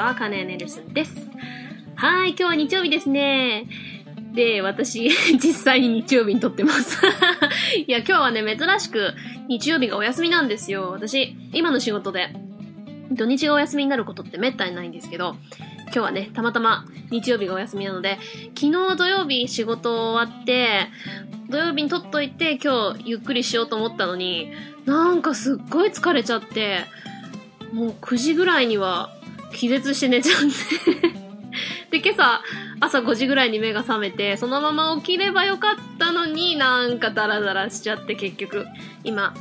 は、カネネルスンです。はい、今日は日曜日ですね。で、私、実際に日曜日に撮ってます。いや、今日はね、珍しく日曜日がお休みなんですよ。私、今の仕事で、土日がお休みになることってめったにないんですけど、今日はね、たまたま日曜日がお休みなので、昨日土曜日仕事終わって、土曜日に撮っといて今日ゆっくりしようと思ったのに、なんかすっごい疲れちゃって、もう9時ぐらいには気絶して寝ちゃって で、今朝、朝5時ぐらいに目が覚めて、そのまま起きればよかったのになんかダラダラしちゃって結局、今、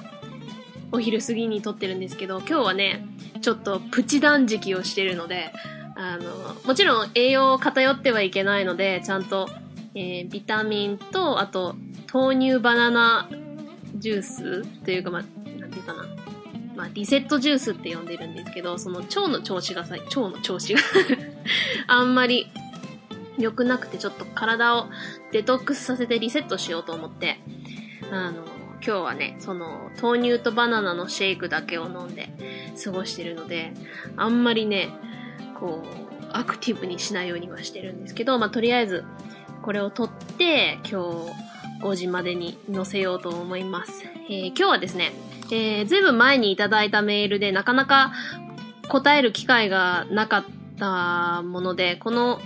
お昼過ぎに撮ってるんですけど、今日はね、ちょっとプチ断食をしてるので、あの、もちろん栄養偏ってはいけないので、ちゃんと、えー、ビタミンと、あと、豆乳バナナジュースというか、まあ、なんていうかな。まあ、リセットジュースって呼んでるんですけど、その腸の調子がさ、腸の調子が あんまり良くなくて、ちょっと体をデトックスさせてリセットしようと思って、あの、今日はね、その、豆乳とバナナのシェイクだけを飲んで過ごしてるので、あんまりね、こう、アクティブにしないようにはしてるんですけど、まあ、とりあえず、これを取って、今日5時までに載せようと思います。えー、今日はですね、えー、ずいぶん前にいただいたメールでなかなか答える機会がなかったもので、この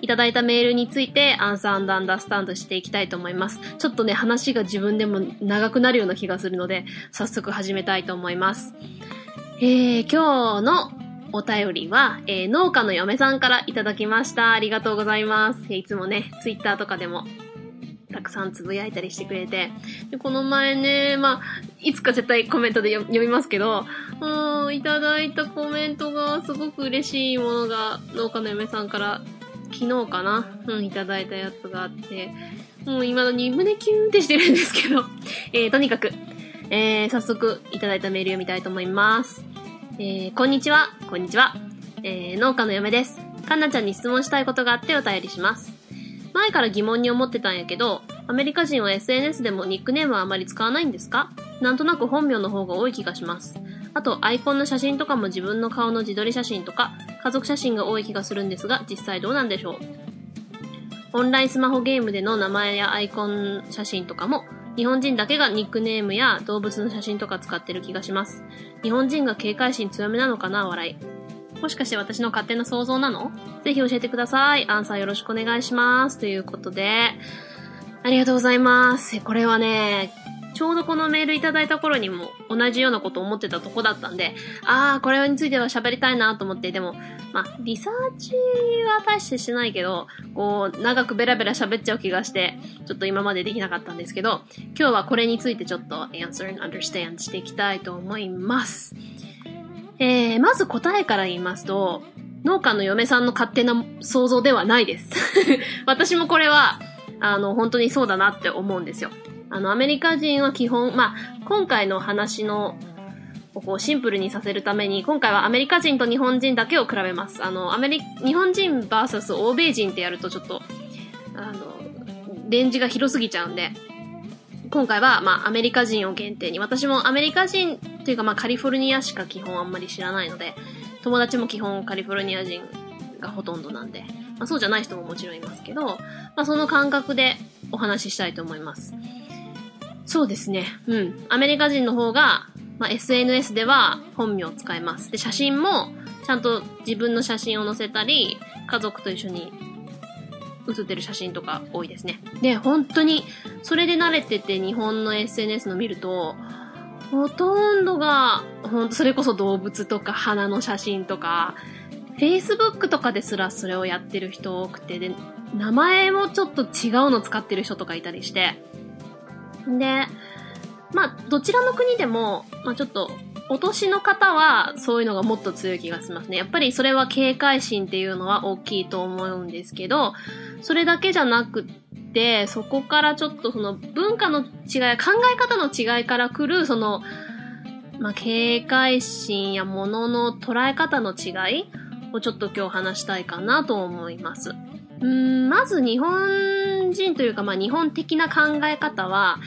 いただいたメールについてアンサーアンダースタンドしていきたいと思います。ちょっとね、話が自分でも長くなるような気がするので、早速始めたいと思います。えー、今日のお便りは、えー、農家の嫁さんからいただきました。ありがとうございます。いつもね、ツイッターとかでも、たくさんつぶやいたりしてくれて。で、この前ね、まあ、いつか絶対コメントで読みますけど、うん、いただいたコメントがすごく嬉しいものが、農家の嫁さんから昨日かなうん、いただいたやつがあって、もう今のに胸キュンってしてるんですけど、えー、とにかく、えー、早速いただいたメール読みたいと思います。えー、こんにちは、こんにちは。えー、農家の嫁です。かんなちゃんに質問したいことがあってお便りします。前から疑問に思ってたんやけど、アメリカ人は SNS でもニックネームはあまり使わないんですか？なんとなく本名の方が多い気がします。あと、アイコンの写真とかも自分の顔の自撮り写真とか、家族写真が多い気がするんですが、実際どうなんでしょう？オンラインスマホゲームでの名前やアイコン写真とかも、日本人だけがニックネームや動物の写真とか使ってる気がします。日本人が警戒心強めなのかな？笑い。もしかして私の勝手な想像なの？ぜひ教えてください。アンサーよろしくお願いします。ということで、ありがとうございます。これはね、ちょうどこのメールいただいた頃にも同じようなこと思ってたとこだったんで、ああ、これについては喋りたいなと思って、でも、まあ、リサーチは大してしないけど、こう、長くベラベラ喋っちゃう気がして、ちょっと今までできなかったんですけど、今日はこれについてちょっと answer and understand していきたいと思います。えー、まず答えから言いますと、農家の嫁さんの勝手な想像ではないです。私もこれは、あの、本当にそうだなって思うんですよ。あの、アメリカ人は基本、まあ、今回の話の、をこうシンプルにさせるために、今回はアメリカ人と日本人だけを比べます。あの、アメリ、日本人 VS 欧米人ってやるとちょっと、あの、レンジが広すぎちゃうんで、今回は、まあ、アメリカ人を限定に、私もアメリカ人というか、まあ、カリフォルニアしか基本あんまり知らないので、友達も基本カリフォルニア人がほとんどなんで、まあ、そうじゃない人ももちろんいますけど、まあ、その感覚でお話ししたいと思います。そうですね。うん。アメリカ人の方が、まあ、SNS では本名を使います。で、写真も、ちゃんと自分の写真を載せたり、家族と一緒に写ってる写真とか多いですね。で、本当に、それで慣れてて日本の SNS の見ると、ほとんどが、ほんと、それこそ動物とか花の写真とか、Facebook とかですらそれをやってる人多くて、で、名前もちょっと違うの使ってる人とかいたりして、で、まあ、どちらの国でも、まあ、ちょっと、お年の方は、そういうのがもっと強い気がしますね。やっぱりそれは警戒心っていうのは大きいと思うんですけど、それだけじゃなくて、そこからちょっとその文化の違い、考え方の違いから来る、その、まあ、警戒心や物の捉え方の違いをちょっと今日話したいかなと思います。ん、まず日本人というか、まあ日本的な考え方は、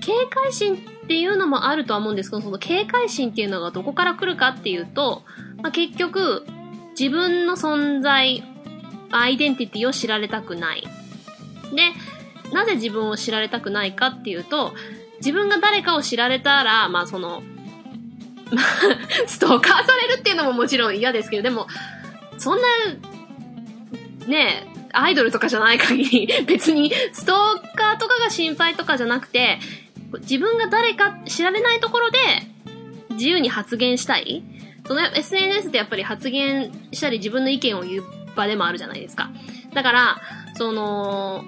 警戒心ってっていうのもあるとは思うんですけど、その警戒心っていうのがどこから来るかっていうと、まあ、結局、自分の存在、アイデンティティを知られたくない。で、なぜ自分を知られたくないかっていうと、自分が誰かを知られたら、まあその、まあ、ストーカーされるっていうのももちろん嫌ですけど、でも、そんな、ねえ、アイドルとかじゃない限り、別にストーカーとかが心配とかじゃなくて、自分が誰か知られないところで自由に発言したいその SNS ってやっぱり発言したり自分の意見を言う場でもあるじゃないですか。だから、その、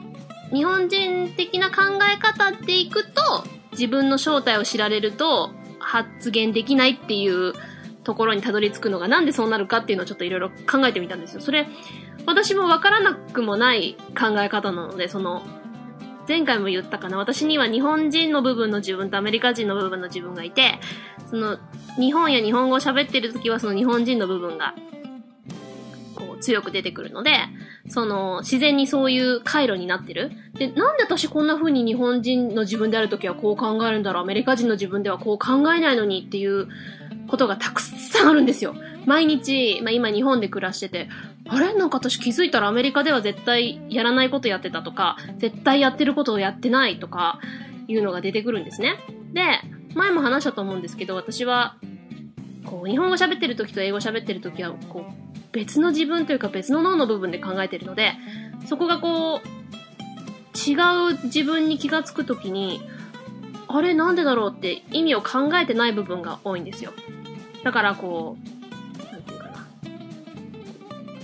日本人的な考え方でいくと、自分の正体を知られると発言できないっていうところにたどり着くのがなんでそうなるかっていうのをちょっといろいろ考えてみたんですよ。それ、私もわからなくもない考え方なので、その、前回も言ったかな、私には日本人の部分の自分とアメリカ人の部分の自分がいて、その、日本や日本語を喋ってる時はその日本人の部分が、こう、強く出てくるので、その、自然にそういう回路になってる。で、なんで私こんな風に日本人の自分である時はこう考えるんだろう、アメリカ人の自分ではこう考えないのにっていうことがたくさんあるんですよ。毎日、まあ今日本で暮らしてて、あれ？なんか私気づいたらアメリカでは絶対やらないことやってたとか、絶対やってることをやってないとか、いうのが出てくるんですね。で、前も話したと思うんですけど、私は、こう、日本語喋ってる時と英語喋ってる時は、こう、別の自分というか別の脳の部分で考えてるので、そこがこう、違う自分に気がつくときに、あれ？なんでだろう？って意味を考えてない部分が多いんですよ。だからこう、なんていうかな。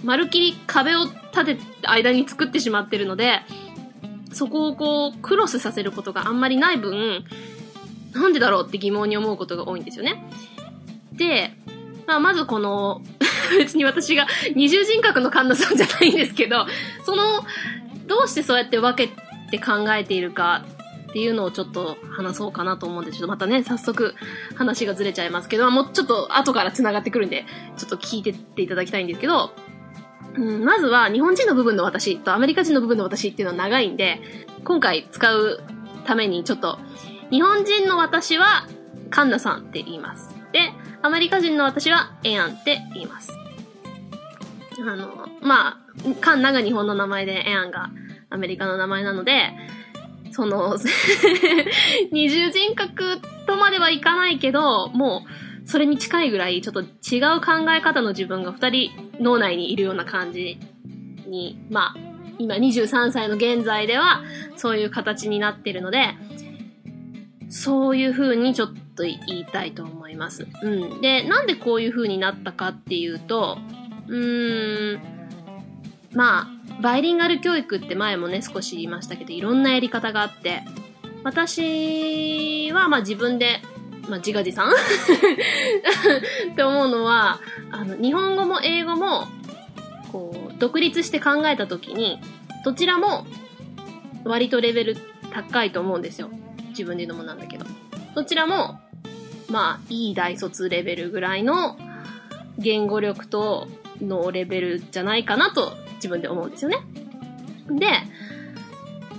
まるっきり壁を立て、間に作ってしまってるので、そこをこう、クロスさせることがあんまりない分、なんでだろうって疑問に思うことが多いんですよね。で、まあ、まずこの、別に私が二重人格の神田さんじゃないんですけど、その、どうしてそうやって分けて考えているかっていうのをちょっと話そうかなと思うんですけど、またね、早速話がずれちゃいますけど、もうちょっと後から繋がってくるんで、ちょっと聞いてっていただきたいんですけど、うん、まずは日本人の部分の私とアメリカ人の部分の私っていうのは長いんで、今回使うためにちょっと、日本人の私はカンナさんって言います。で、アメリカ人の私はエアンって言います。あの、まあ、カンナが日本の名前でエアンがアメリカの名前なので、その 二重人格とまではいかないけど、もう、それに近いぐらい、ちょっと違う考え方の自分が二人脳内にいるような感じに、まあ、今23歳の現在では、そういう形になってるので、そういう風にちょっと言いたいと思います。うん。で、なんでこういう風になったかっていうと、うーん、まあ、バイリンガル教育って前もね、少し言いましたけど、いろんなやり方があって、私は、まあ自分で、まあ自画自賛？って思うのは、あの、日本語も英語も、こう、独立して考えたときに、どちらも、割とレベル高いと思うんですよ。自分で言うのもなんだけど。どちらも、まあ、いい大卒レベルぐらいの言語力とのレベルじゃないかなと自分で思うんですよね。で、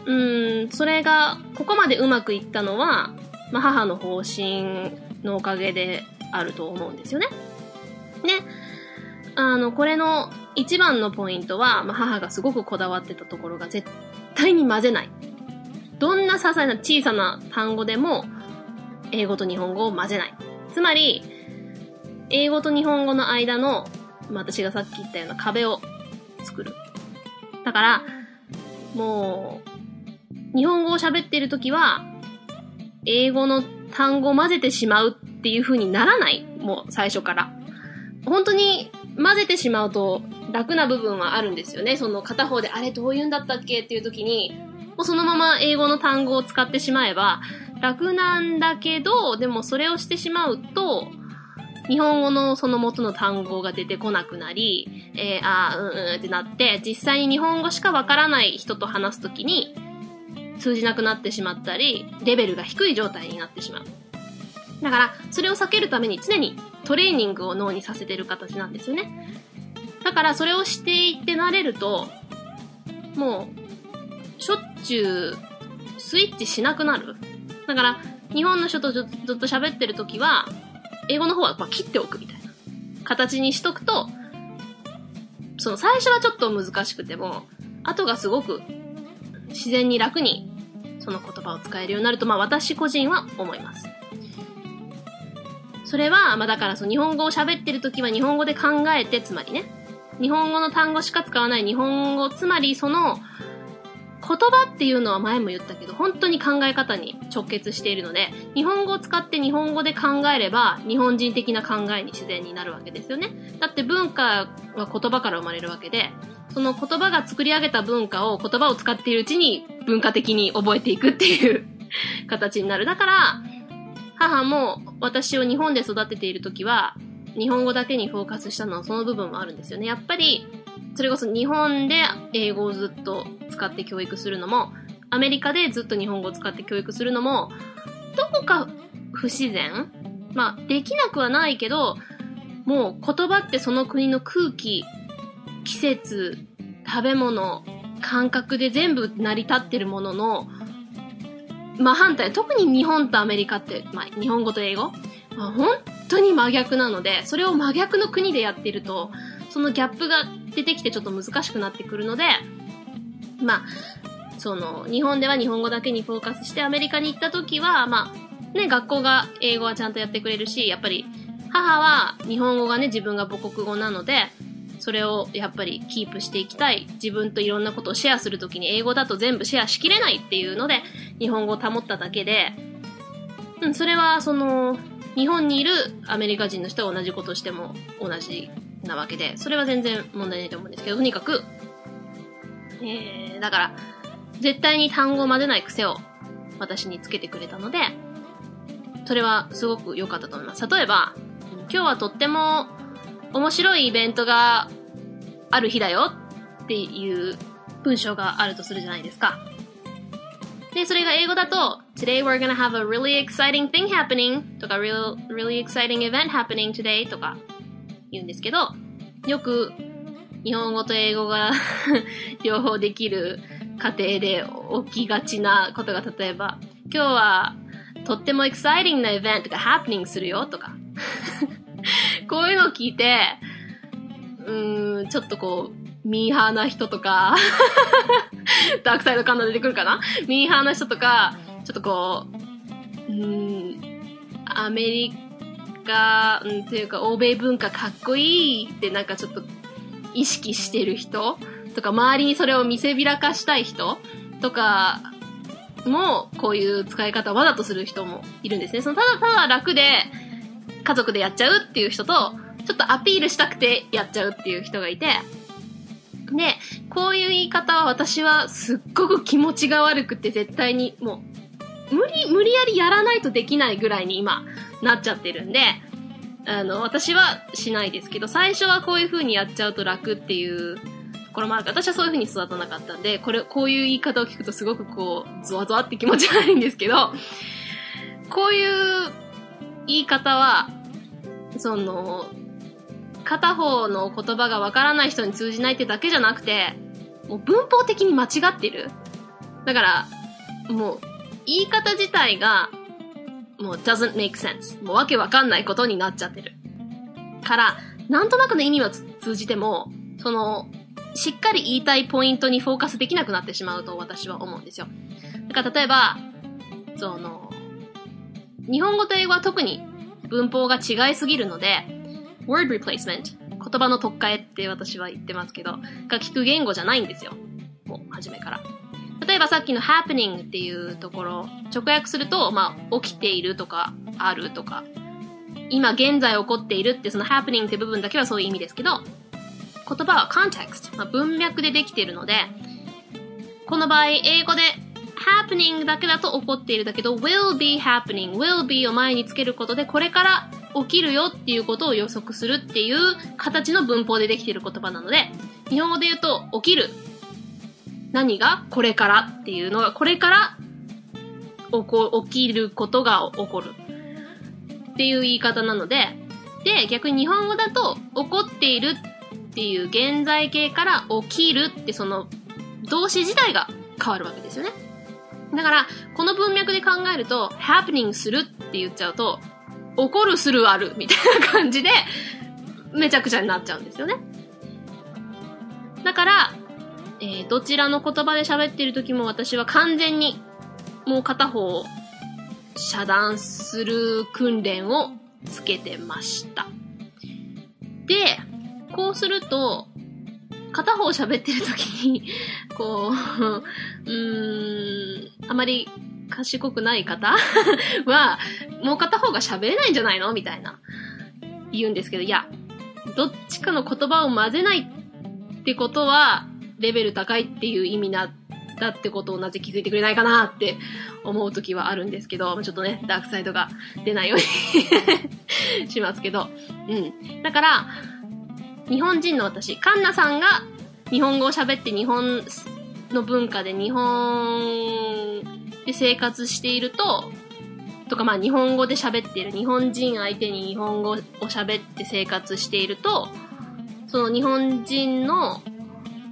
うーん、それが、ここまでうまくいったのは、まあ、母の方針のおかげであると思うんですよね。ね。あの、これの一番のポイントは、まあ、母がすごくこだわってたところが絶対に混ぜない。どんな些細な小さな単語でも、英語と日本語を混ぜない。つまり、英語と日本語の間の、まあ、私がさっき言ったような壁を作る。だから、もう、日本語を喋ってるときは、英語の単語を混ぜてしまうっていう風にならない。もう最初から。本当に混ぜてしまうと楽な部分はあるんですよね。その片方であれどう言うんだったっけっていう時に、もうそのまま英語の単語を使ってしまえば楽なんだけど、でもそれをしてしまうと、日本語のその元の単語が出てこなくなり、えー、あー、うんうんってなって、実際に日本語しかわからない人と話すときに、通じなくなってしまったり、レベルが低い状態になってしまう。だから、それを避けるために常にトレーニングを脳にさせてる形なんですよね。だから、それをしていって慣れると、もう、しょっちゅう、スイッチしなくなる。だから、日本の人とずっと喋ってるときは、英語の方はま切っておくみたいな形にしとくと、その最初はちょっと難しくても、後がすごく自然に楽にその言葉を使えるようになると、まあ私個人は思います。それは、まあだからその日本語を喋ってる時は日本語で考えて、つまりね、日本語の単語しか使わない日本語、つまりその言葉っていうのは前も言ったけど、本当に考え方に直結しているので、日本語を使って日本語で考えれば、日本人的な考えに自然になるわけですよね。だって文化は言葉から生まれるわけで、その言葉が作り上げた文化を言葉を使っているうちに文化的に覚えていくっていう 形になる。だから、母も私を日本で育てている時は、日本語だけにフォーカスしたのはその部分もあるんですよね。やっぱり、それこそ日本で英語をずっと使って教育するのも、アメリカでずっと日本語を使って教育するのも、どこか不自然？まあ、できなくはないけど、もう言葉ってその国の空気、季節、食べ物、感覚で全部成り立ってるものの、まあ反対、特に日本とアメリカって、まあ日本語と英語、まあ、本当に真逆なので、それを真逆の国でやってると、そのギャップが出てきてちょっと難しくなってくるので、まあ、その、日本では日本語だけにフォーカスして、アメリカに行った時は、まあ、ね、学校が英語はちゃんとやってくれるし、やっぱり、母は日本語がね、自分が母国語なので、それをやっぱりキープしていきたい。自分といろんなことをシェアするときに英語だと全部シェアしきれないっていうので、日本語を保っただけで、うん、それはその、日本にいるアメリカ人の人が同じことしても同じなわけで、それは全然問題ないと思うんですけど、とにかく、えー、だから、絶対に単語を混ぜない癖を私につけてくれたので、それはすごく良かったと思います。例えば、今日はとっても面白いイベントがある日だよっていう文章があるとするじゃないですか。で、それが英語だと、Today we're gonna have a really exciting thing happening とか、real, really exciting event happening today とか言うんですけど、よく日本語と英語が 両方できる家庭で起きがちなことが例えば、今日はとってもエキサイティングなイベントがハプニングするよとか。こういうのを聞いて、うーん、ちょっとこう、ミーハーな人とか ダークサイド感が出てくるかな？ミーハーな人とか、ちょっとこう、うーん、アメリカ、うん、というか欧米文化かっこいいってなんかちょっと意識してる人とか、周りにそれを見せびらかしたい人とかも、こういう使い方をわざとする人もいるんですね。そのただただ楽で、家族でやっちゃうっていう人と、ちょっとアピールしたくてやっちゃうっていう人がいて、で、こういう言い方は私はすっごく気持ちが悪くて絶対にもう、無理、無理やりやらないとできないぐらいに今なっちゃってるんで、あの、私はしないですけど、最初はこういう風にやっちゃうと楽っていうところもあるから、私はそういう風に育たなかったんで、これ、こういう言い方を聞くとすごくこう、ゾワゾワって気持ち悪いんですけど、こういう言い方は、その、片方の言葉がわからない人に通じないってだけじゃなくて、もう文法的に間違ってる。だから、もう、言い方自体が、もう doesn't make sense. もうわけわかんないことになっちゃってる。から、なんとなくの意味は通じても、その、しっかり言いたいポイントにフォーカスできなくなってしまうと私は思うんですよ。だから例えば、その、日本語と英語は特に文法が違いすぎるので、word replacement 言葉の特化えって私は言ってますけど、が聞く言語じゃないんですよ。もう、初めから。例えばさっきの happening っていうところ、直訳すると、まあ、起きているとか、あるとか、今現在起こっているってその happening って部分だけはそういう意味ですけど、言葉は context、まあ、文脈でできているので、この場合、英語で happening だけだと起こっているだけど、will be happening, will be を前につけることで、これから起きるよっていうことを予測するっていう形の文法でできている言葉なので、日本語で言うと、起きる。何がこれからっていうのが、これから起こ、起きることが起こる。っていう言い方なので、で、逆に日本語だと、起こっているっていう現在形から起きるってその動詞自体が変わるわけですよね。だから、この文脈で考えると、happening するって言っちゃうと、起こるするあるみたいな感じで、めちゃくちゃになっちゃうんですよね。だから、えーどちらの言葉で喋ってる時も私は完全にもう片方を遮断する訓練をつけてました。で、こうすると、片方喋ってる時に、こう、うーん、あまり賢くない方 は、もう片方が喋れないんじゃないのみたいな、言うんですけど、いや、どっちかの言葉を混ぜないってことは、レベル高いっていう意味な、だってことをなぜ気づいてくれないかなって思う時はあるんですけど、ちょっとね、ダークサイドが出ないように しますけど。うん。だから、日本人の私、カンナさんが日本語を喋って日本の文化で日本で生活していると、とかまあ日本語で喋っている日本人相手に日本語を喋って生活していると、その日本人の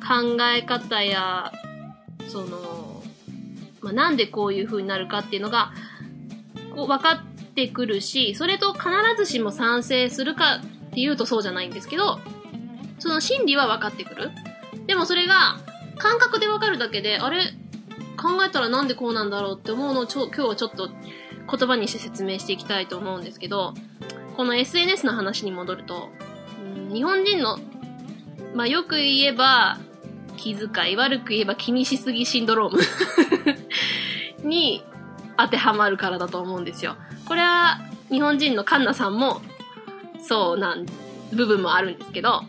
考え方や、その、まあ、なんでこういう風になるかっていうのが、こう分かってくるし、それと必ずしも賛成するかっていうとそうじゃないんですけど、その心理は分かってくる。でもそれが感覚で分かるだけで、あれ？考えたらなんでこうなんだろうって思うのをちょ今日はちょっと言葉にして説明していきたいと思うんですけど、この SNS の話に戻ると、日本人の、まあよく言えば気遣い、悪く言えば気にしすぎシンドローム に当てはまるからだと思うんですよ。これは日本人のカンナさんもそうなん部分もあるんですけど、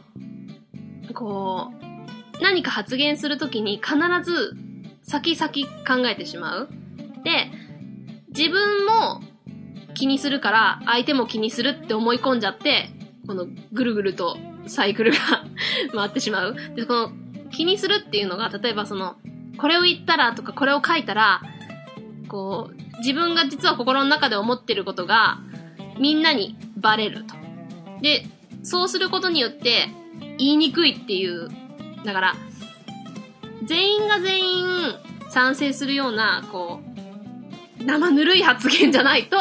こう、何か発言するときに必ず先々考えてしまう。で、自分も気にするから相手も気にするって思い込んじゃって、このぐるぐるとサイクルが 回ってしまう。で、この気にするっていうのが、例えばその、これを言ったらとかこれを書いたら、こう、自分が実は心の中で思ってることが、みんなにバレると。で、そうすることによって、言いにくいっていう、だから、全員が全員賛成するような、こう、生ぬるい発言じゃないと、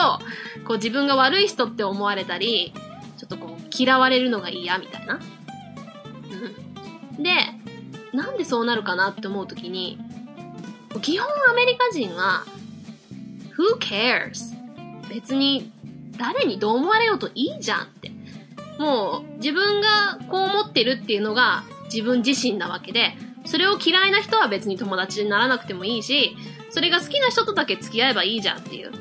こう自分が悪い人って思われたり、ちょっとこう、嫌われるのが嫌みたいな。で、なんでそうなるかなって思うときに、基本アメリカ人は、who cares? 別に誰にどう思われようといいじゃんって。もう自分がこう思ってるっていうのが自分自身なわけで、それを嫌いな人は別に友達にならなくてもいいし、それが好きな人とだけ付き合えばいいじゃんっていう。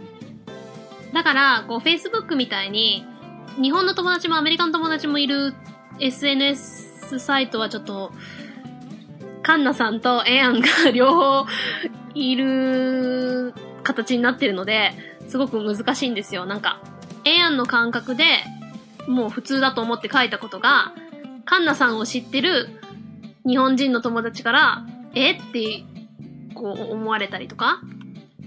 だから、こう Facebook みたいに、日本の友達もアメリカの友達もいる SNS サイトはちょっと、カンナさんとエアンが両方いる形になってるので、すごく難しいんですよ。なんか、エアンの感覚で、もう普通だと思って書いたことが、カンナさんを知ってる日本人の友達から、え？って、こう思われたりとか？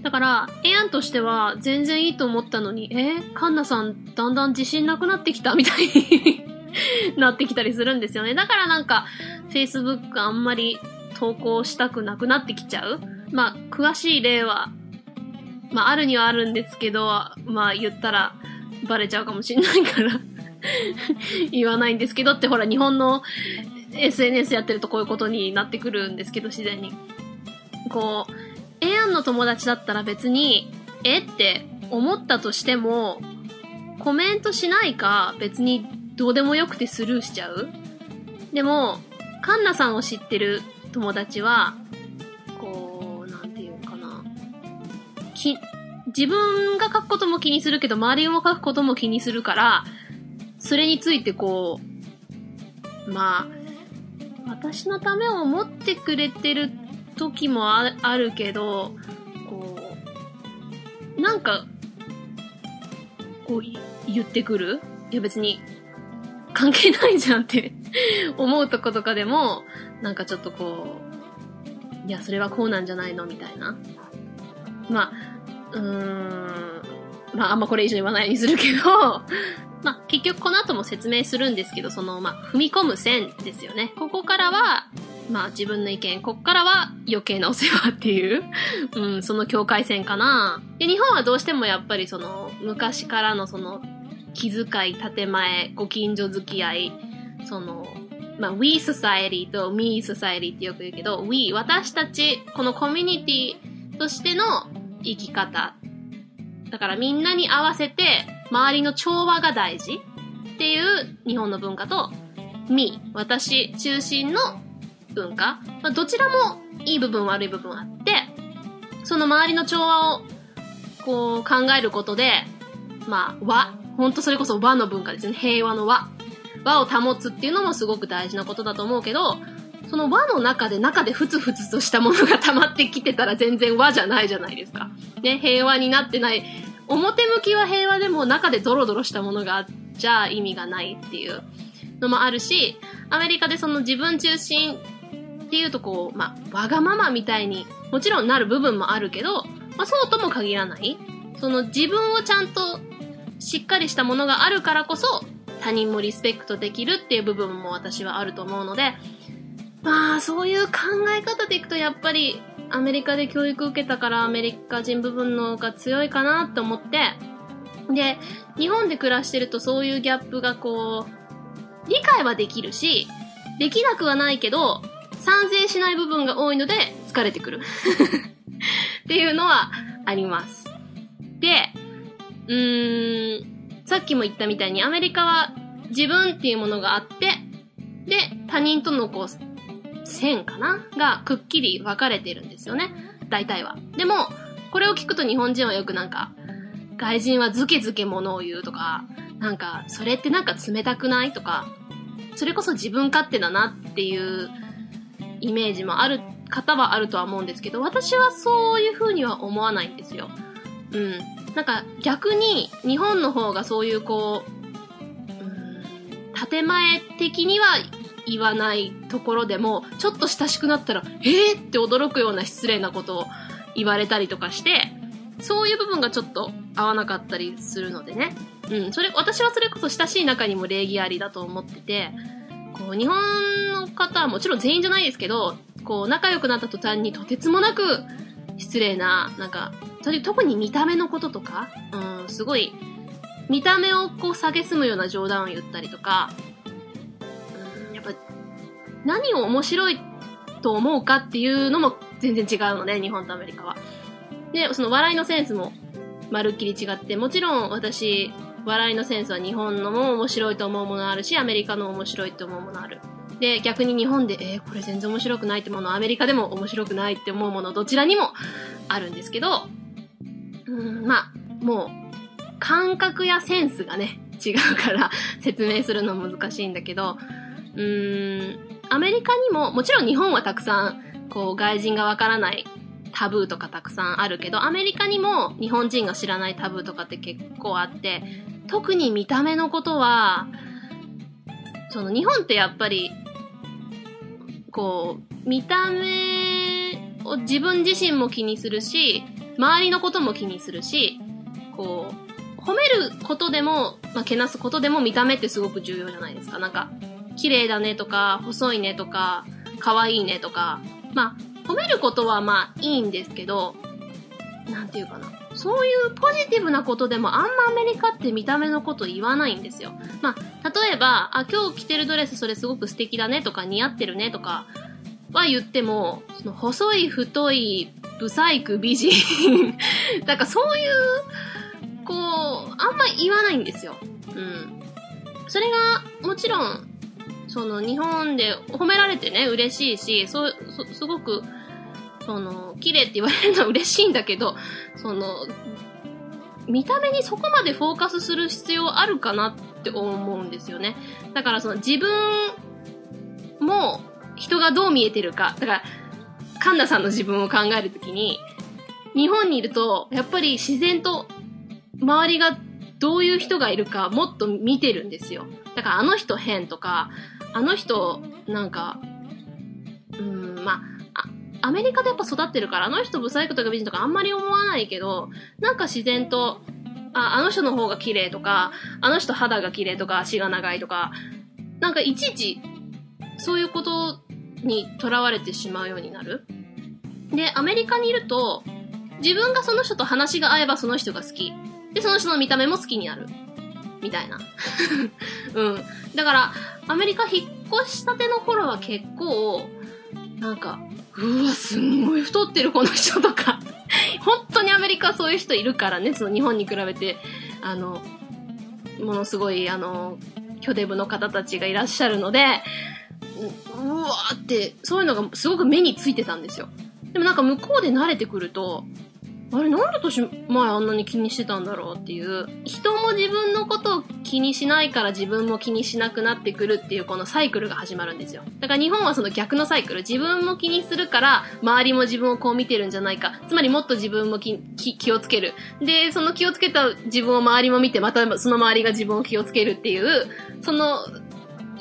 だから、エアンとしては全然いいと思ったのに、え？カンナさんだんだん自信なくなってきたみたいに なってきたりするんですよね。だからなんか、Facebook あんまり投稿したくなくなってきちゃう。まあ、詳しい例は、まあ、あるにはあるんですけど、まあ、言ったらバレちゃうかもしんないから 言わないんですけどって、ほら、日本の SNS やってるとこういうことになってくるんですけど、自然に。こう、エアンの友達だったら別に、えって思ったとしても、コメントしないか別にどうでもよくてスルーしちゃう？でも、カンナさんを知ってる友達は、こう、なんていうかな。き、自分が書くことも気にするけど、周りも書くことも気にするから、それについてこう、まあ、私のためを思ってくれてる時もあるけど、こう、なんか、こう言ってくる？いや別に関係ないじゃんって 思うとことかでも、なんかちょっとこう、いや、それはこうなんじゃないのみたいな。まあ、うーん、まああんまこれ以上言わないようにするけど、まあ結局この後も説明するんですけど、その、まあ踏み込む線ですよね。ここからは、まあ自分の意見、ここからは余計なお世話っていう、うん、その境界線かな。で、日本はどうしてもやっぱりその、昔からのその、気遣い、建前、ご近所付き合い、その、まあ、we society と me society ってよく言うけど、we、私たち、このコミュニティとしての生き方。だからみんなに合わせて、周りの調和が大事っていう日本の文化と、me、私中心の文化。まあ、どちらもいい部分悪い部分あって、その周りの調和をこう考えることで、まあ、和。ほんとそれこそ和の文化ですね。平和の和。和を保つっていうのもすごく大事なことだと思うけど、その和の中で中でふつふつとしたものが溜まってきてたら全然和じゃないじゃないですか。ね、平和になってない。表向きは平和でも中でドロドロしたものがあっちゃ意味がないっていうのもあるし、アメリカでその自分中心っていうとこう、まあ、わがままみたいにもちろんなる部分もあるけど、まあそうとも限らない。その自分をちゃんとしっかりしたものがあるからこそ他人もリスペクトできるっていう部分も私はあると思うので、まあ、そういう考え方でいくと、やっぱり、アメリカで教育受けたからアメリカ人部分の方が強いかなって思って、で、日本で暮らしてるとそういうギャップがこう、理解はできるし、できなくはないけど、賛成しない部分が多いので疲れてくる っていうのはあります。で、うーん、さっきも言ったみたいにアメリカは自分っていうものがあって、で、他人とのこう、線かな？がくっきり分かれてるんですよね。大体は。でも、これを聞くと日本人はよくなんか、外人はズケズケ物を言うとか、なんか、それってなんか冷たくない？とか、それこそ自分勝手だなっていうイメージもある方はあるとは思うんですけど、私はそういう風には思わないんですよ。うん。なんか逆に日本の方がそういうこう、うん、建前的には言わないところでも、ちょっと親しくなったら、えーって驚くような失礼なことを言われたりとかして、そういう部分がちょっと合わなかったりするのでね。うん、それ、私はそれこそ親しい中にも礼儀ありだと思ってて、こう、日本の方はもちろん全員じゃないですけど、こう、仲良くなった途端にとてつもなく失礼な、なんか、特に見た目のこととか、うん、すごい、見た目をこう、蔑むような冗談を言ったりとか、うんやっぱ、何を面白いと思うかっていうのも全然違うので、日本とアメリカは。で、その笑いのセンスもまるっきり違って、もちろん私、笑いのセンスは日本のも面白いと思うものあるし、アメリカの面白いと思うものある。で、逆に日本で、えー、これ全然面白くないってもの、アメリカでも面白くないって思うもの、どちらにもあるんですけど、うん、まあ、もう、感覚やセンスがね、違うから説明するの難しいんだけど、うーん、アメリカにも、もちろん日本はたくさん、こう、外人がわからないタブーとかたくさんあるけど、アメリカにも日本人が知らないタブーとかって結構あって、特に見た目のことは、その日本ってやっぱり、こう、見た目を自分自身も気にするし、周りのことも気にするし、こう、褒めることでも、まあ、けなすことでも見た目ってすごく重要じゃないですか。なんか、綺麗だねとか、細いねとか、可愛いねとか、まあ、褒めることはまあいいんですけど、なんていうかな。そういうポジティブなことでもあんまアメリカって見た目のこと言わないんですよ。まあ、例えば、あ、今日着てるドレスそれすごく素敵だねとか似合ってるねとかは言っても、その細い太い、ブサイク美人 なんかそういう、こう、あんま言わないんですよ。うん。それが、もちろん、その日本で褒められてね、嬉しいし、そう、すごく、その、綺麗って言われるのは嬉しいんだけど、その、見た目にそこまでフォーカスする必要あるかなって思うんですよね。だからその自分も人がどう見えてるか。だから、カンナさんの自分を考えるときに、日本にいると、やっぱり自然と周りがどういう人がいるかもっと見てるんですよ。だからあの人変とか、あの人、なんか、うん、まあ、アメリカでやっぱ育ってるから、あの人ブサイクとか美人とかあんまり思わないけど、なんか自然と、あ、あの人の方が綺麗とか、あの人肌が綺麗とか、足が長いとか、なんかいちいち、そういうことにとらわれてしまうようになる。で、アメリカにいると、自分がその人と話が合えばその人が好き。で、その人の見た目も好きになる。みたいな。うん。だから、アメリカ引っ越したての頃は結構、なんか、うわ、すんごい太ってるこの人とか。本当にアメリカはそういう人いるからね、その日本に比べて、あの、ものすごい、あの、巨デブの方たちがいらっしゃるので、ううわーって、そういうのがすごく目についてたんですよ。でもなんか向こうで慣れてくると、あれなんで私前あんなに気にしてたんだろうっていう、人も自分のことを気にしないから自分も気にしなくなってくるっていうこのサイクルが始まるんですよ。だから日本はその逆のサイクル。自分も気にするから周りも自分をこう見てるんじゃないか。つまりもっと自分も気気をつける。で、その気をつけた自分を周りも見てまたその周りが自分を気をつけるっていう、その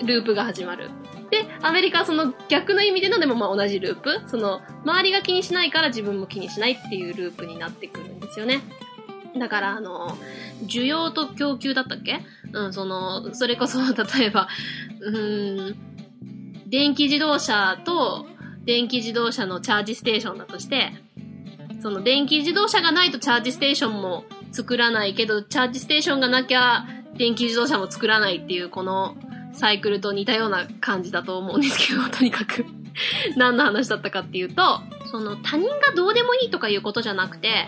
ループが始まる。で、アメリカはその逆の意味でのでもまあ同じループ。その、周りが気にしないから自分も気にしないっていうループになってくるんですよね。だから、あの、需要と供給だったっけ？うん、その、それこそ、例えば、うん、電気自動車と電気自動車のチャージステーションだとして、その電気自動車がないとチャージステーションも作らないけど、チャージステーションがなきゃ電気自動車も作らないっていう、このサイクルと似たような感じだと思うんですけど、とにかく 何の話だったかっていうと、その他人がどうでもいいとかいうことじゃなくて、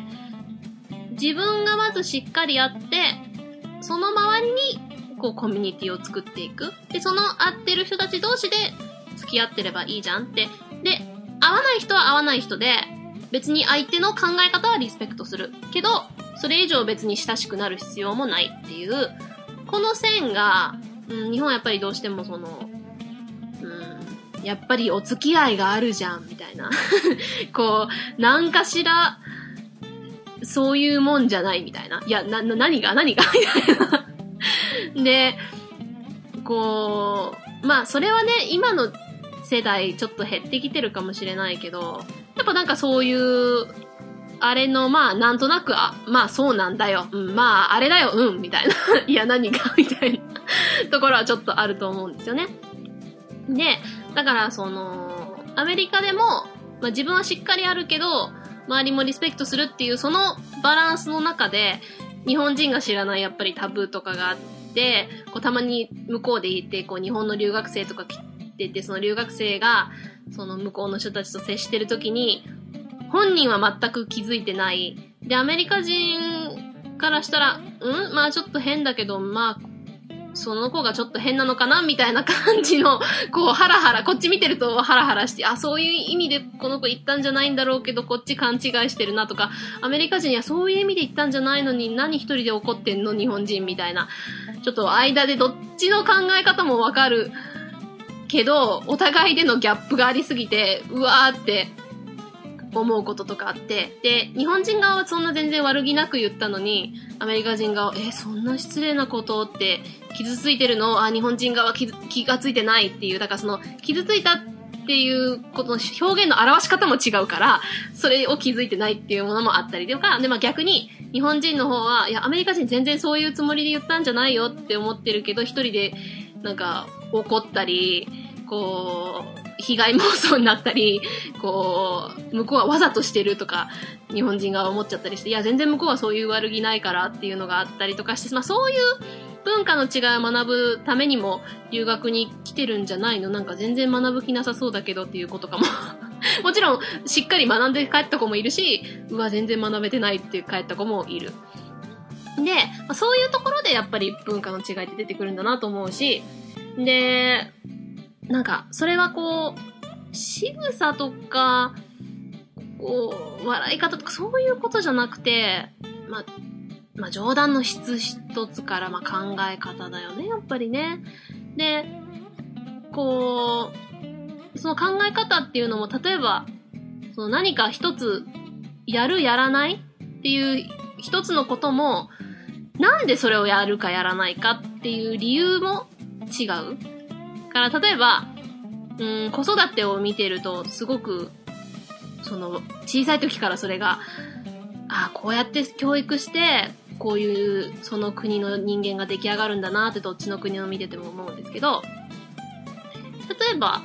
自分がまずしっかりやって、その周りにこうコミュニティを作っていく。で、その合ってる人たち同士で付き合ってればいいじゃんって。で、合わない人は合わない人で、別に相手の考え方はリスペクトする。けど、それ以上別に親しくなる必要もないっていう、この線がうん、日本はやっぱりどうしてもその、うん、やっぱりお付き合いがあるじゃん、みたいな。こう、何かしら、そういうもんじゃないみたいな。いや、な、な、何が？何が？みたいな。で、こう、まあ、それはね、今の世代ちょっと減ってきてるかもしれないけど、やっぱなんかそういう、あれの、まあ、なんとなく、あ、まあそうなんだよ。うん、まあ、あれだよ、うん、みたいな。いや、何か、みたいな。ところはちょっとあると思うんですよね。で、だからその、アメリカでも、まあ、自分はしっかりあるけど、周りもリスペクトするっていうそのバランスの中で、日本人が知らないやっぱりタブーとかがあって、こうたまに向こうでいて、こう日本の留学生とか来てて、その留学生が、その向こうの人たちと接してる時に、本人は全く気づいてない。で、アメリカ人からしたら、ん？まあちょっと変だけど、まあその子がちょっと変なのかなみたいな感じの、こう、ハラハラ、こっち見てるとハラハラして、あ、そういう意味でこの子言ったんじゃないんだろうけど、こっち勘違いしてるなとか、アメリカ人はそういう意味で言ったんじゃないのに、何一人で怒ってんの？日本人みたいな。ちょっと間でどっちの考え方もわかるけど、お互いでのギャップがありすぎて、うわーって、思うこととかあって、で、日本人側はそんな全然悪気なく言ったのに、アメリカ人側、え、そんな失礼なことって傷ついてるの？あ、日本人側気気がついてないっていう、だからその、傷ついたっていうことの表現の表し方も違うから、それを気づいてないっていうものもあったりとか、で、まあ逆に、日本人の方は、いや、アメリカ人全然そういうつもりで言ったんじゃないよって思ってるけど、一人で、なんか、怒ったり、こう、被害妄想になったり、こう、向こうはわざとしてるとか、日本人が思っちゃったりして、いや、全然向こうはそういう悪気ないからっていうのがあったりとかして、まあそういう文化の違いを学ぶためにも留学に来てるんじゃないの？なんか全然学ぶ気なさそうだけどっていうことかも もちろん、しっかり学んで帰った子もいるし、うわ、全然学べてないって帰った子もいる。で、そういうところでやっぱり文化の違いって出てくるんだなと思うし、で、なんか、それはこう、仕草とか、こう、笑い方とかそういうことじゃなくて、まあ、まあ、冗談の質一つから、まあ、考え方だよね、やっぱりね。で、こう、その考え方っていうのも、例えば、その何か一つ、やる、やらないっていう一つのことも、なんでそれをやるかやらないかっていう理由も違う。から、例えば、うん、子育てを見てると、すごく、その、小さい時からそれが、あこうやって教育して、こういう、その国の人間が出来上がるんだなってどっちの国を見てても思うんですけど、例えば、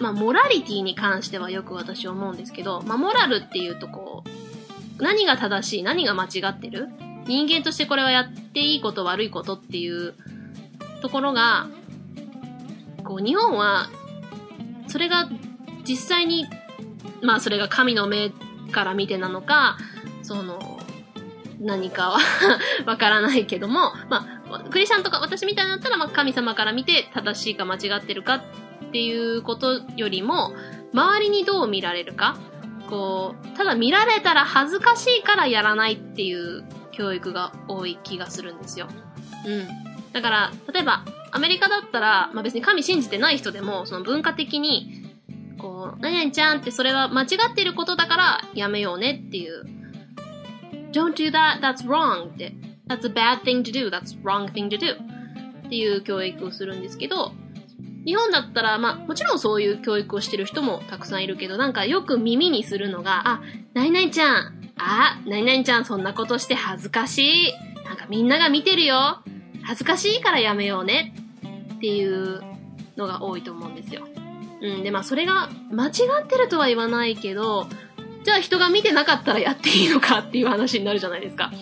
まあ、モラリティに関してはよく私思うんですけど、まあ、モラルっていうとこう、何が正しい、何が間違ってる人間としてこれはやっていいこと悪いことっていうところが、こう、日本は、それが実際に、まあそれが神の目から見てなのか、その、何かは わからないけども、まあ、クリスチャンとか私みたいになったら、まあ神様から見て正しいか間違ってるかっていうことよりも、周りにどう見られるか、こう、ただ見られたら恥ずかしいからやらないっていう教育が多い気がするんですよ。うん。だから、例えば、アメリカだったら、まあ別に神信じてない人でも、その文化的に、こう、何々ちゃんってそれは間違ってることだからやめようねっていう。Don't do that, that's wrong って。That's a bad thing to do, that's wrong thing to do っていう教育をするんですけど、日本だったら、まあ、もちろんそういう教育をしてる人もたくさんいるけど、なんかよく耳にするのが、あ、何々ちゃん、あ、何々ちゃんそんなことして恥ずかしい。なんかみんなが見てるよ。恥ずかしいからやめようね。っていうのが多いと思うんですよ。うん。で、まあそれが間違ってるとは言わないけど、じゃあ人が見てなかったらやっていいのかっていう話になるじゃないですか。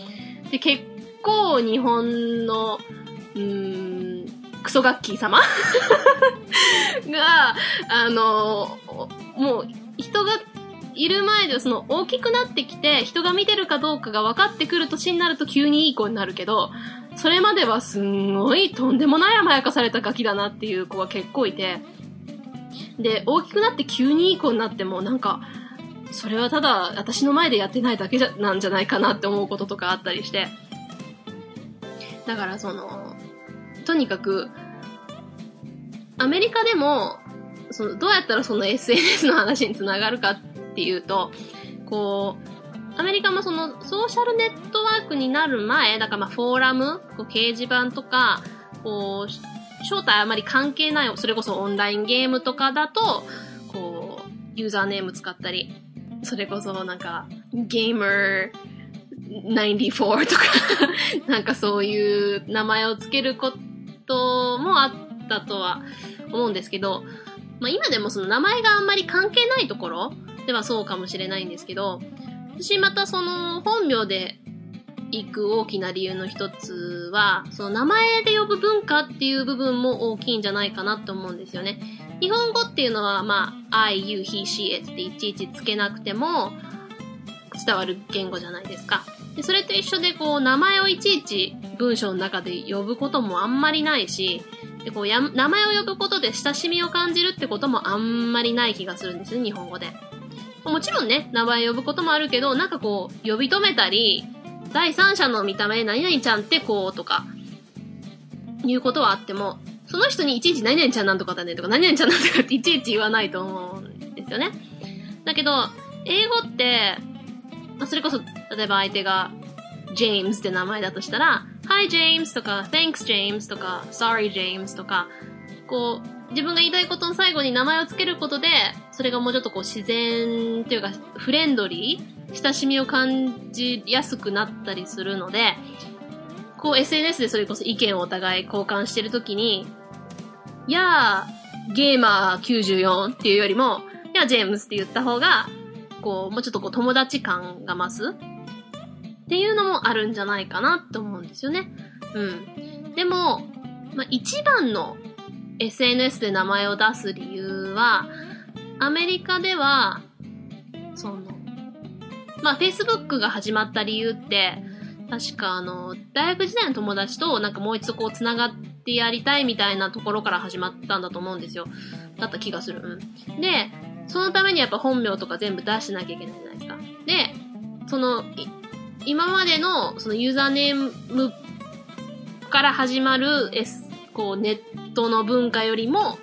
で、結構日本の、うーん、クソガッキー様が、あの、もう人がいる前でその大きくなってきて人が見てるかどうかが分かってくる年になると急にいい子になるけど、それまではすんごいとんでもない甘やかされたガキだなっていう子が結構いて、で、大きくなって急にいい子になってもなんか、それはただ私の前でやってないだけじゃなんじゃないかなって思うこととかあったりして。だからその、とにかく、アメリカでも、その、どうやったらその SNS の話につながるかっていうと、こう、アメリカもそのソーシャルネットワークになる前、だからまあフォーラム、こう掲示板とか、こう、正体あまり関係ない、それこそオンラインゲームとかだと、こう、ユーザーネーム使ったり、それこそなんか、ゲーマー94とか なんかそういう名前を付けることもあったとは思うんですけど、まあ今でもその名前があんまり関係ないところではそうかもしれないんですけど、私またその本名で行く大きな理由の一つは、その名前で呼ぶ文化っていう部分も大きいんじゃないかなと思うんですよね。日本語っていうのは、まあ、I, you, he, she, it っていちいちつけなくても伝わる言語じゃないですか。でそれと一緒で、こう、名前をいちいち文章の中で呼ぶこともあんまりないし、でこうや名前を呼ぶことで親しみを感じるってこともあんまりない気がするんですね、日本語で。もちろんね、名前呼ぶこともあるけど、なんかこう、呼び止めたり、第三者の見た目何々ちゃんってこうとか、いうことはあっても、その人にいちいち何々ちゃんなんとかだねとか、何々ちゃんなんとかっていちいち言わないと思うんですよね。だけど、英語って、まあ、それこそ、例えば相手が、James って名前だとしたら、Hi James とか、Thanks James とか、Sorry James とか、こう、自分が言いたいことの最後に名前を付けることで、それがもうちょっとこう自然っていうか、フレンドリー親しみを感じやすくなったりするので、こう SNS でそれこそ意見をお互い交換してるときに、いやー、ゲーマー94っていうよりも、いや、ジェームスって言った方が、こう、もうちょっとこう友達感が増すっていうのもあるんじゃないかなって思うんですよね。うん。でも、まあ、一番の SNS で名前を出す理由は、アメリカでは、その、まあ、Facebook が始まった理由って、確かあの、大学時代の友達となんかもう一度こう繋がってやりたいみたいなところから始まったんだと思うんですよ。だった気がする。うん。で、そのためにやっぱ本名とか全部出してなきゃいけないじゃないですか。で、その、今までのそのユーザーネームから始まる S、こうネットの文化よりも、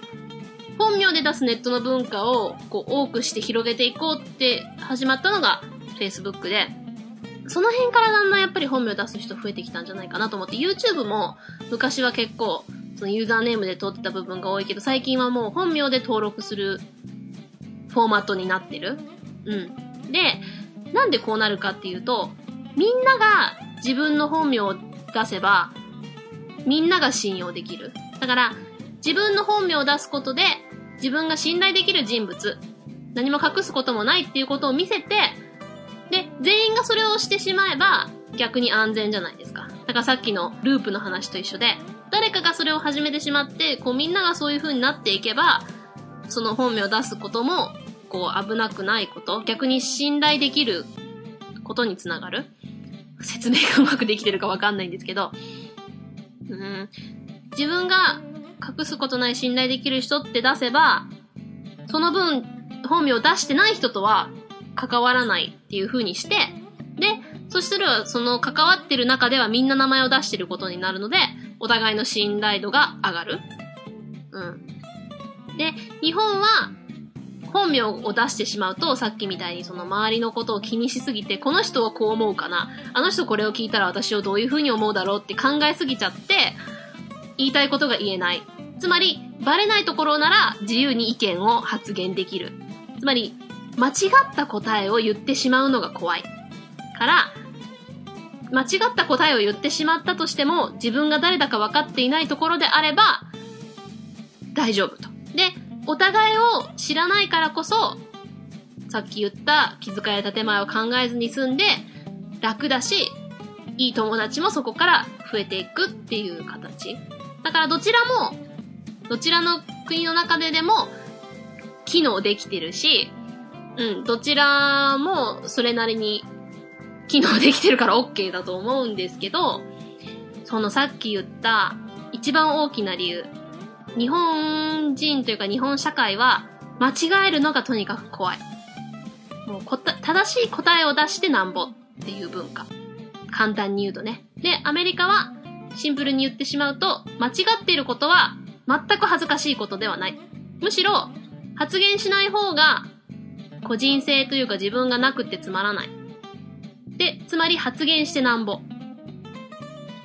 本名で出すネットの文化をこう多くして広げていこうって始まったのが Facebook で、その辺からだんだんやっぱり本名出す人増えてきたんじゃないかなと思って、YouTube も昔は結構、そのユーザーネームで撮ってた部分が多いけど、最近はもう本名で登録するフォーマットになってる。うん。で、なんでこうなるかっていうと、みんなが自分の本名を出せば、みんなが信用できる。だから、自分の本名を出すことで、自分が信頼できる人物、何も隠すこともないっていうことを見せて、で、全員がそれをしてしまえば、逆に安全じゃないですか。だからさっきのループの話と一緒で、誰かがそれを始めてしまって、こうみんながそういう風になっていけば、その本名を出すことも、こう危なくないこと、逆に信頼できることにつながる。説明がうまくできてるかわかんないんですけど、うん、自分が隠すことない信頼できる人って出せば、その分、本名を出してない人とは関わらないっていう風にして、で、そしたら、その関わってる中ではみんな名前を出してることになるので、お互いの信頼度が上がる。うん。で、日本は、本名を出してしまうと、さっきみたいにその周りのことを気にしすぎて、この人はこう思うかな、あの人これを聞いたら私をどういう風に思うだろうって考えすぎちゃって、言いたいことが言えない。つまり、バレないところなら自由に意見を発言できる。つまり、間違った答えを言ってしまうのが怖い。から、間違った答えを言ってしまったとしても、自分が誰だか分かっていないところであれば、大丈夫と。で、お互いを知らないからこそ、さっき言った気遣いや建前を考えずに済んで、楽だし、いい友達もそこから増えていくっていう形。だからどちらも、どちらの国の中ででも、機能できてるし、うん、どちらもそれなりに機能できてるから OK だと思うんですけど、そのさっき言った一番大きな理由。日本人というか日本社会は間違えるのがとにかく怖い。もうこた、正しい答えを出してなんぼっていう文化。簡単に言うとね。で、アメリカはシンプルに言ってしまうと、間違っていることは全く恥ずかしいことではない。むしろ、発言しない方が個人性というか自分がなくてつまらない。で、つまり発言してなんぼ。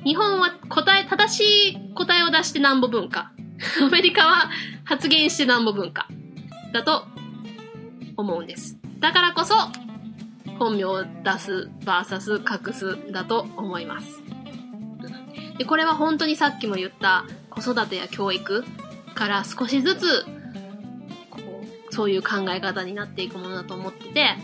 日本は答え、正しい答えを出してなんぼ文化。アメリカは発言してなんぼ文化。だと思うんです。だからこそ、本名を出す、バーサス、隠す、だと思います。で、これは本当にさっきも言った子育てや教育から少しずつ、そういう考え方になっていくものだと思ってて、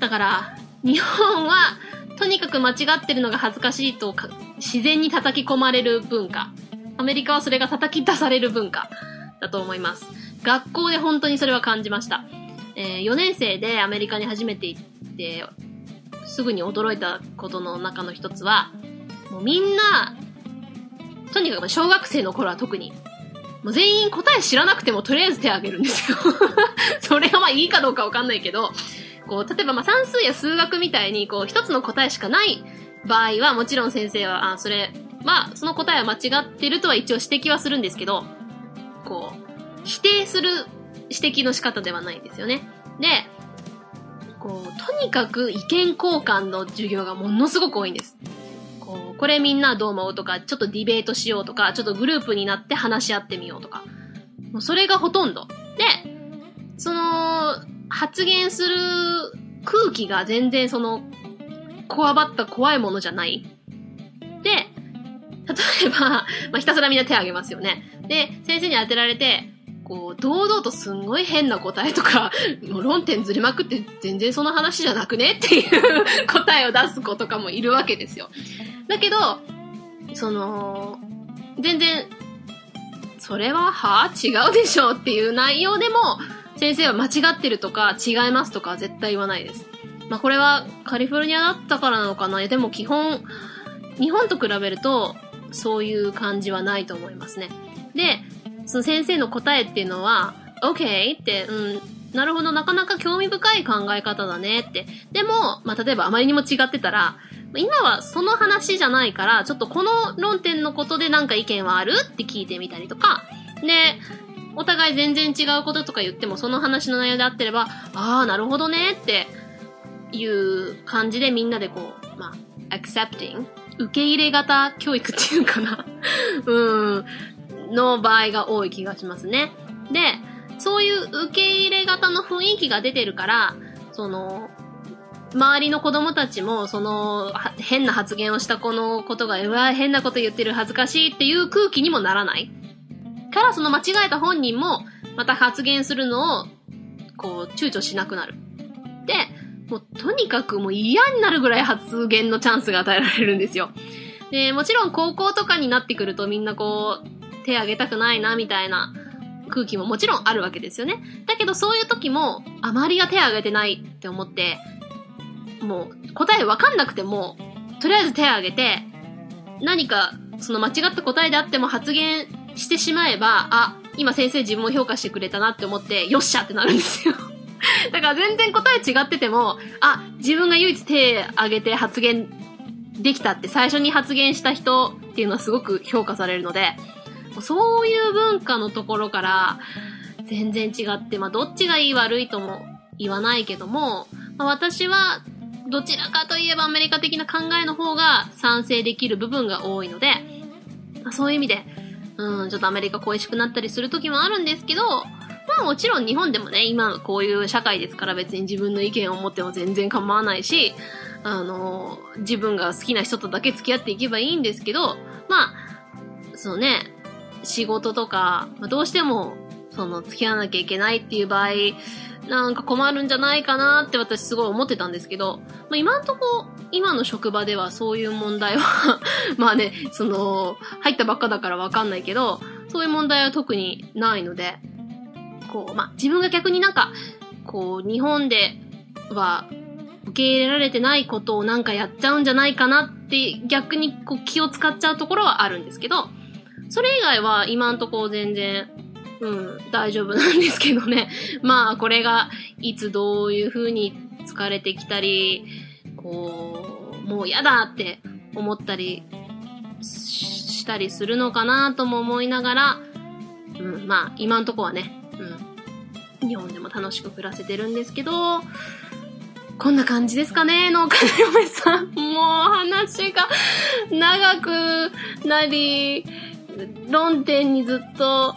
だから、日本は、とにかく間違ってるのが恥ずかしいと自然に叩き込まれる文化。アメリカはそれが叩き出される文化だと思います。学校で本当にそれは感じました。えー、4年生でアメリカに初めて行って、すぐに驚いたことの中の一つは、もうみんな、とにかく小学生の頃は特に、もう全員答え知らなくてもとりあえず手を挙げるんですよ。それはまあいいかどうかわかんないけど、こう、例えばまあ算数や数学みたいに、こう、一つの答えしかない場合は、もちろん先生は、あ、それ、まあ、その答えは間違ってるとは一応指摘はするんですけど、こう、否定する指摘の仕方ではないんですよね。で、こう、とにかく意見交換の授業がものすごく多いんです。こう、これみんなどう思うとか、ちょっとディベートしようとか、ちょっとグループになって話し合ってみようとか。もうそれがほとんど。で、その、発言する空気が全然その、こわばった怖いものじゃない。で、例えば、まあ、ひたすらみんな手挙げますよね。で、先生に当てられて、こう、堂々とすんごい変な答えとか、もう論点ずれまくって全然その話じゃなくねっていう答えを出す子とかもいるわけですよ。だけど、その、全然、それははあ違うでしょっていう内容でも、先生は間違ってるとか違いますとか絶対言わないです。まあこれはカリフォルニアだったからなのかなでも基本、日本と比べるとそういう感じはないと思いますね。で、その先生の答えっていうのは、OK って、うん、なるほど、なかなか興味深い考え方だねって。でも、まあ、例えばあまりにも違ってたら、今はその話じゃないから、ちょっとこの論点のことでなんか意見はあるって聞いてみたりとか、で、お互い全然違うこととか言っても、その話の内容であってれば、ああ、なるほどねっていう感じでみんなでこう、まあ、accepting 受け入れ型教育っていうかな うん、の場合が多い気がしますね。で、そういう受け入れ型の雰囲気が出てるから、その、周りの子供たちも、その、変な発言をした子のことが、うわ、変なこと言ってる恥ずかしいっていう空気にもならない。からその間違えた本人も、また発言するのを、こう、躊躇しなくなる。で、もうとにかくもう嫌になるぐらい発言のチャンスが与えられるんですよ。で、もちろん高校とかになってくるとみんなこう、手挙げたくないなみたいな空気ももちろんあるわけですよね。だけどそういう時も、周りが手挙げてないって思って、もう答えわかんなくても、とりあえず手挙げて、何かその間違った答えであっても発言してしまえば、あ、今先生自分を評価してくれたなって思って、よっしゃってなるんですよ。だから全然答え違ってても、あ、自分が唯一手挙げて発言できたって最初に発言した人っていうのはすごく評価されるので、そういう文化のところから全然違って、まあどっちがいい悪いとも言わないけども、まあ、私はどちらかといえばアメリカ的な考えの方が賛成できる部分が多いので、まあ、そういう意味で、うん、ちょっとアメリカ恋しくなったりする時もあるんですけど、まあもちろん日本でもね、今こういう社会ですから別に自分の意見を持っても全然構わないし、あの、自分が好きな人とだけ付き合っていけばいいんですけど、まあ、そうね、仕事とか、まあ、どうしても、その、付き合わなきゃいけないっていう場合、なんか困るんじゃないかなって私すごい思ってたんですけど、まあ、今んとこ、今の職場ではそういう問題は まあね、その、入ったばっかだからわかんないけど、そういう問題は特にないので、こう、まあ、自分が逆になんか、こう、日本では受け入れられてないことをなんかやっちゃうんじゃないかなって逆にこう気を使っちゃうところはあるんですけど、それ以外は今んとこ全然うん、大丈夫なんですけどね。まあ、これが、いつどういう風に疲れてきたり、こう、もう嫌だって思ったりしたりするのかなとも思いながら、うん、まあ、今んとこはね、うん、日本でも楽しく暮らせてるんですけど、こんな感じですかね、農家の嫁さん。もう話が長くなり、論点にずっと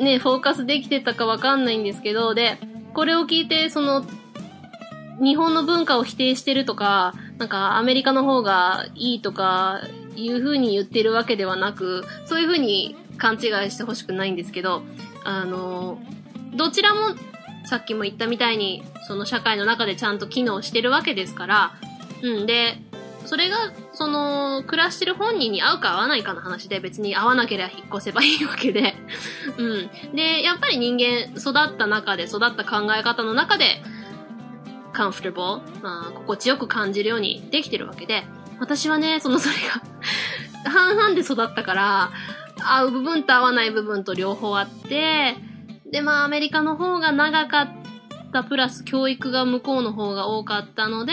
ね、フォーカスできてたかわかんないんですけど、で、これを聞いて、その、日本の文化を否定してるとか、なんかアメリカの方がいいとか、いう風に言ってるわけではなく、そういう風に勘違いしてほしくないんですけど、あの、どちらも、さっきも言ったみたいに、その社会の中でちゃんと機能してるわけですから、うんで、それが、その、暮らしてる本人に合うか合わないかの話で別に合わなければ引っ越せばいいわけで、うん。で、やっぱり人間育った中で、育った考え方の中で、comfortable、まあ、心地よく感じるようにできてるわけで、私はね、そのそれが 半々で育ったから、合う部分と合わない部分と両方あって、で、まあ、アメリカの方が長かったプラス教育が向こうの方が多かったので、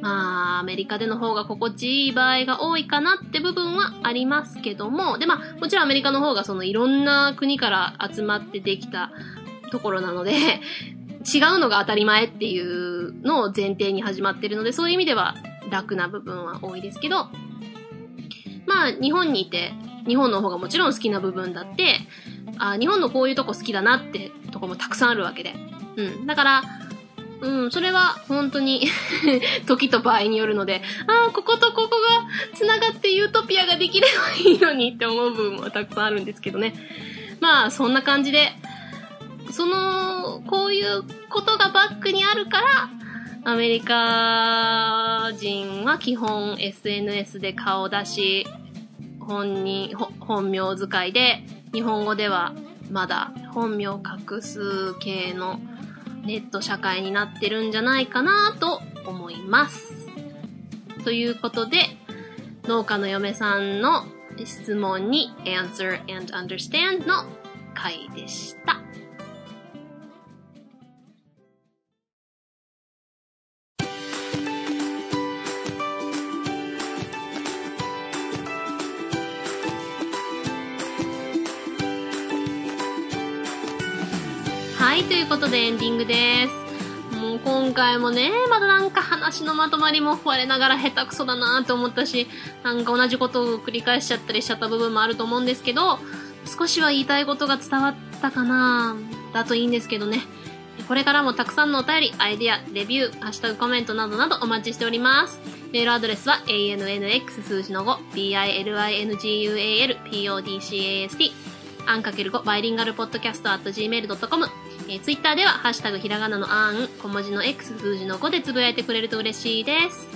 まあ、アメリカでの方が心地いい場合が多いかなって部分はありますけども、で、まあ、もちろんアメリカの方がそのいろんな国から集まってできたところなので、違うのが当たり前っていうのを前提に始まってるので、そういう意味では楽な部分は多いですけど、まあ、日本にいて、日本の方がもちろん好きな部分だって、あ日本のこういうとこ好きだなってとこもたくさんあるわけで。うん。だから、うん、それは本当に 時と場合によるので、ああ、こことここが繋がってユートピアができればいいのにって思う部分はたくさんあるんですけどね。まあ、そんな感じで、その、こういうことがバックにあるから、アメリカ人は基本 SNS で顔出し、本人、本名使いで、日本語ではまだ本名隠す系のネット社会になってるんじゃないかなと思います。ということで、農家の嫁さんの質問に answer and understand の回でした。ということでエンディングです。もう今回もね、まだなんか話のまとまりも我ながら下手くそだなと思ったし、なんか同じことを繰り返しちゃったりしちゃった部分もあると思うんですけど、少しは言いたいことが伝わったかなだといいんですけどね。これからもたくさんのお便り、アイディア、レビュー、ハッシュタグコメントなどなどお待ちしております。メールアドレスは ANNX 数字の5、BILINGUAL、PODCAST、アンかける5バイリンガルポッドキャスト at gmail.com えー、ツイッターでは、ハッシュタグひらがなのあん、小文字の X 数字の5でつぶやいてくれると嬉しいです。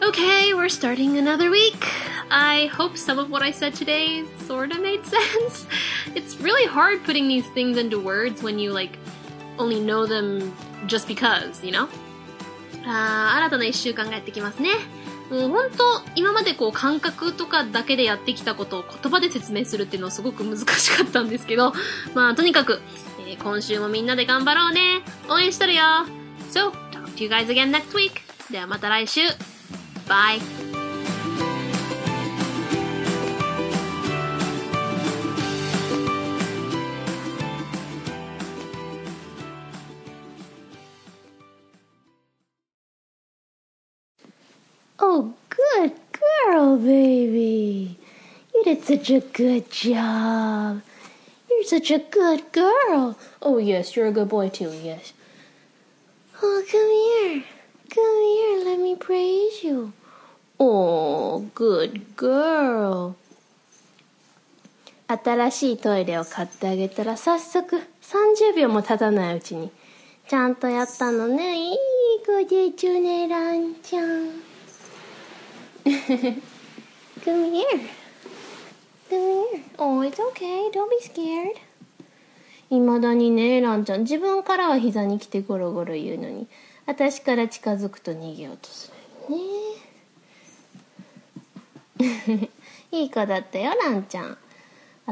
Okay, we're starting another week. I hope some of what I said today sort of made sense. It's really hard putting these things into words when you like only know them just because, you know? あー新たな一週間がやってきますね。もう本当、今までこう感覚とかだけでやってきたことを言葉で説明するっていうのはすごく難しかったんですけど、まあとにかく、えー今週もみんなで頑張ろうね。応援してるよ。So, talk to you guys again next week. ではまた来週。Bye. Oh, good girl, baby. You did such a good job. You're such a good girl. Oh, yes, you're a good boy, too, yes. Oh, come here. Come here, let me praise you. Oh, good girl. 新しいトイレを買ってあげたら早速30秒も経たないうちにちゃんとやったのね。いい子でちゅね、ランちゃん。Come here. み Oh, it's okay. Don't be scared. いまだにね、ランちゃん。自分からは膝に来てゴロゴロ言うのに、私から近づくと逃げようとするね。いい子だったよ、ランちゃん。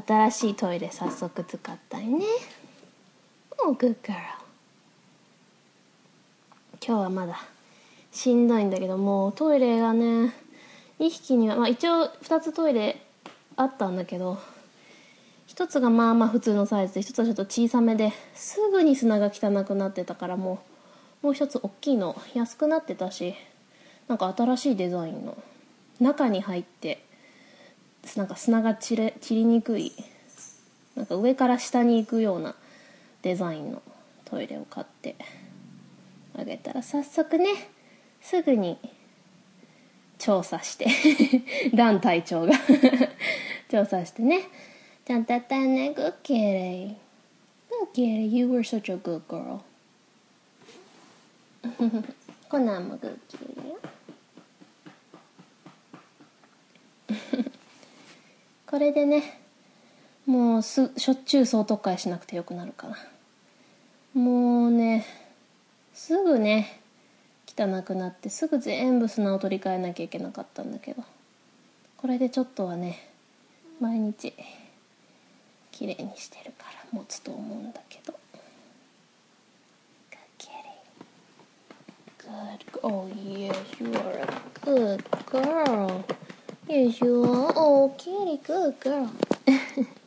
新しいトイレ早速使ったよね。Oh, good girl. 今日はまだしんどいんだけどもうトイレがね2匹には、まあ、一応2つトイレあったんだけど1つがまあまあ普通のサイズで1つはちょっと小さめですぐに砂が汚くなってたからもうもう1つ大きいの安くなってたしなんか新しいデザインの中に入ってなんか砂が散れ散りにくいなんか上から下に行くようなデザインのトイレを買ってあげたら早速ねすぐに調査して。ラン隊長が。調査してね。ちゃんとやったよね。Good kitty Good kitty You were such a good girl. コナンも Good kitty よ これでねもうすしょっちゅう総特会しなくてよくなるかな。もうねすぐねかなくなってすぐ全部砂を取り替えなきゃいけなかったんだけど。これでちょっとはね毎日綺麗にしてるから持つと思うんだけど。Good oh